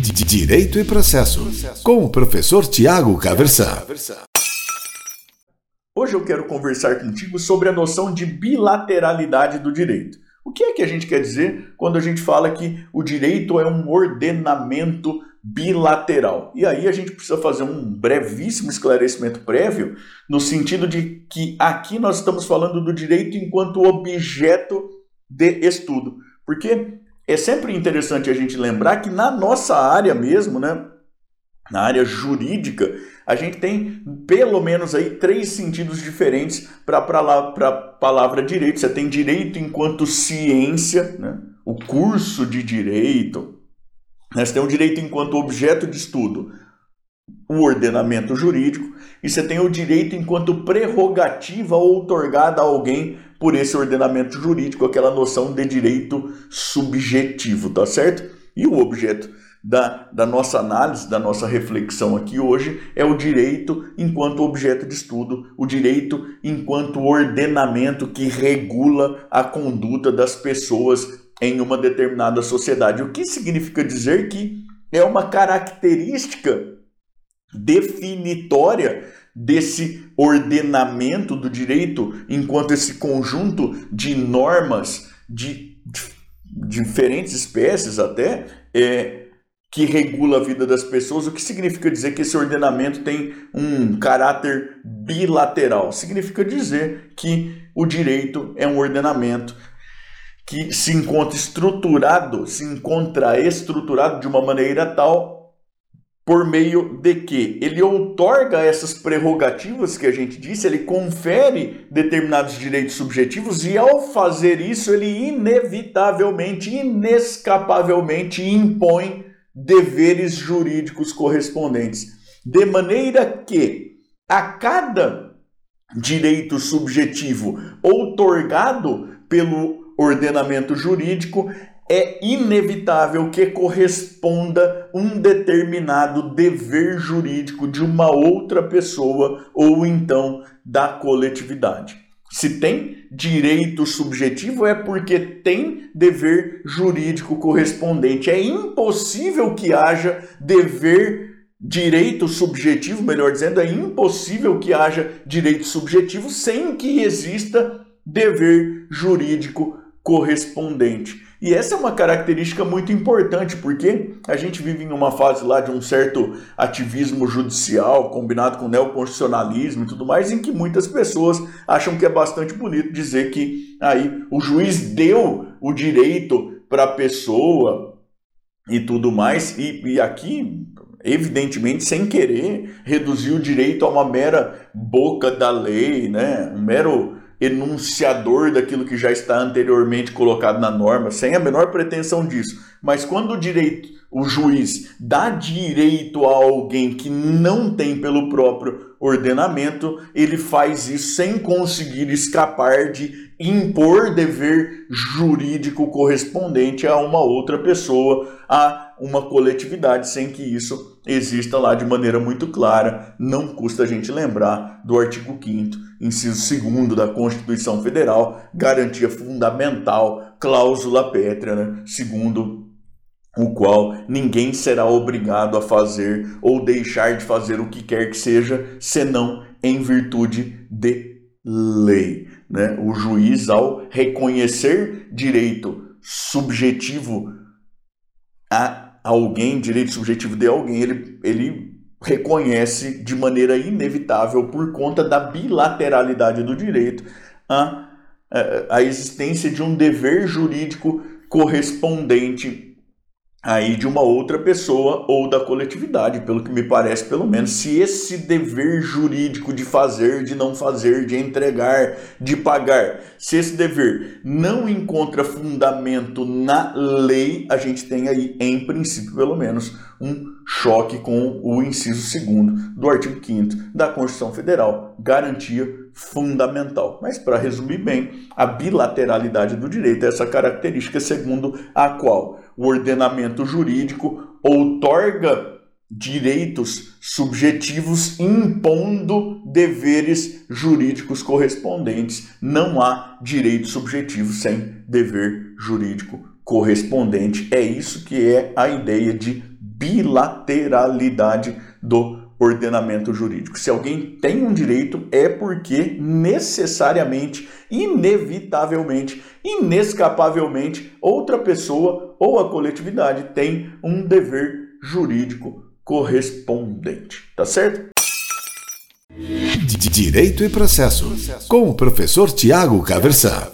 Direito e Processo, com o professor Tiago Caversan. Hoje eu quero conversar contigo sobre a noção de bilateralidade do direito. O que é que a gente quer dizer quando a gente fala que o direito é um ordenamento bilateral? E aí a gente precisa fazer um brevíssimo esclarecimento prévio, no sentido de que aqui nós estamos falando do direito enquanto objeto de estudo. Porque é sempre interessante a gente lembrar que na nossa área mesmo, né, na área jurídica, a gente tem pelo menos aí três sentidos diferentes para a palavra direito. Você tem direito enquanto ciência, né, o curso de direito. Né, você tem o direito enquanto objeto de estudo, o ordenamento jurídico. E você tem o direito enquanto prerrogativa outorgada a alguém por esse ordenamento jurídico, aquela noção de direito subjetivo, tá certo? E o objeto da, da nossa análise, da nossa reflexão aqui hoje é o direito enquanto objeto de estudo, o direito enquanto ordenamento que regula a conduta das pessoas em uma determinada sociedade. O que significa dizer que é uma característica definitória desse ordenamento do direito enquanto esse conjunto de normas de, diferentes espécies até é, que regula a vida das pessoas, o que significa dizer que esse ordenamento tem um caráter bilateral? Significa dizer que o direito é um ordenamento que se encontra estruturado, se encontra estruturado de uma maneira tal por meio de que ele outorga essas prerrogativas que a gente disse, ele confere determinados direitos subjetivos e ao fazer isso ele inevitavelmente, inescapavelmente impõe deveres jurídicos correspondentes. De maneira que a cada direito subjetivo outorgado pelo ordenamento jurídico, é inevitável que corresponda um determinado dever jurídico de uma outra pessoa ou então da coletividade. Se tem direito subjetivo é porque tem dever jurídico correspondente. É impossível que haja dever direito subjetivo, melhor dizendo, é impossível que haja direito subjetivo sem que exista dever jurídico correspondente. E essa é uma característica muito importante, porque a gente vive em uma fase lá de um certo ativismo judicial, combinado com neoconstitucionalismo e tudo mais, em que muitas pessoas acham que é bastante bonito dizer que aí o juiz deu o direito para a pessoa e tudo mais, e, e aqui evidentemente sem querer reduzir o direito a uma mera boca da lei, né? um mero enunciador daquilo que já está anteriormente colocado na norma, sem a menor pretensão disso. Mas quando o direito, o juiz dá direito a alguém que não tem pelo próprio ordenamento, ele faz isso sem conseguir escapar de impor dever jurídico correspondente a uma outra pessoa, a uma coletividade, sem que isso exista lá de maneira muito clara. Não custa a gente lembrar do artigo 5 inciso 2 da Constituição Federal, garantia fundamental, cláusula pétrea, né? segundo o qual ninguém será obrigado a fazer ou deixar de fazer o que quer que seja, senão em virtude de lei. Né? O juiz, ao reconhecer direito subjetivo a alguém, direito subjetivo de alguém, ele, ele reconhece de maneira inevitável, por conta da bilateralidade do direito, a, a existência de um dever jurídico correspondente aí de uma outra pessoa ou da coletividade, pelo que me parece, pelo menos, se esse dever jurídico de fazer, de não fazer, de entregar, de pagar, se esse dever não encontra fundamento na lei, a gente tem aí, em princípio, pelo menos, um choque com o inciso segundo do artigo 5 da Constituição Federal, garantia fundamental. Mas para resumir bem, a bilateralidade do direito é essa característica segundo a qual o ordenamento jurídico outorga direitos subjetivos impondo deveres jurídicos correspondentes. Não há direito subjetivo sem dever jurídico correspondente. É isso que é a ideia de bilateralidade do ordenamento jurídico. Se alguém tem um direito, é porque necessariamente, inevitavelmente, inescapavelmente, outra pessoa ou a coletividade tem um dever jurídico correspondente. Tá certo? Direito e processo, com o professor Tiago Caversan.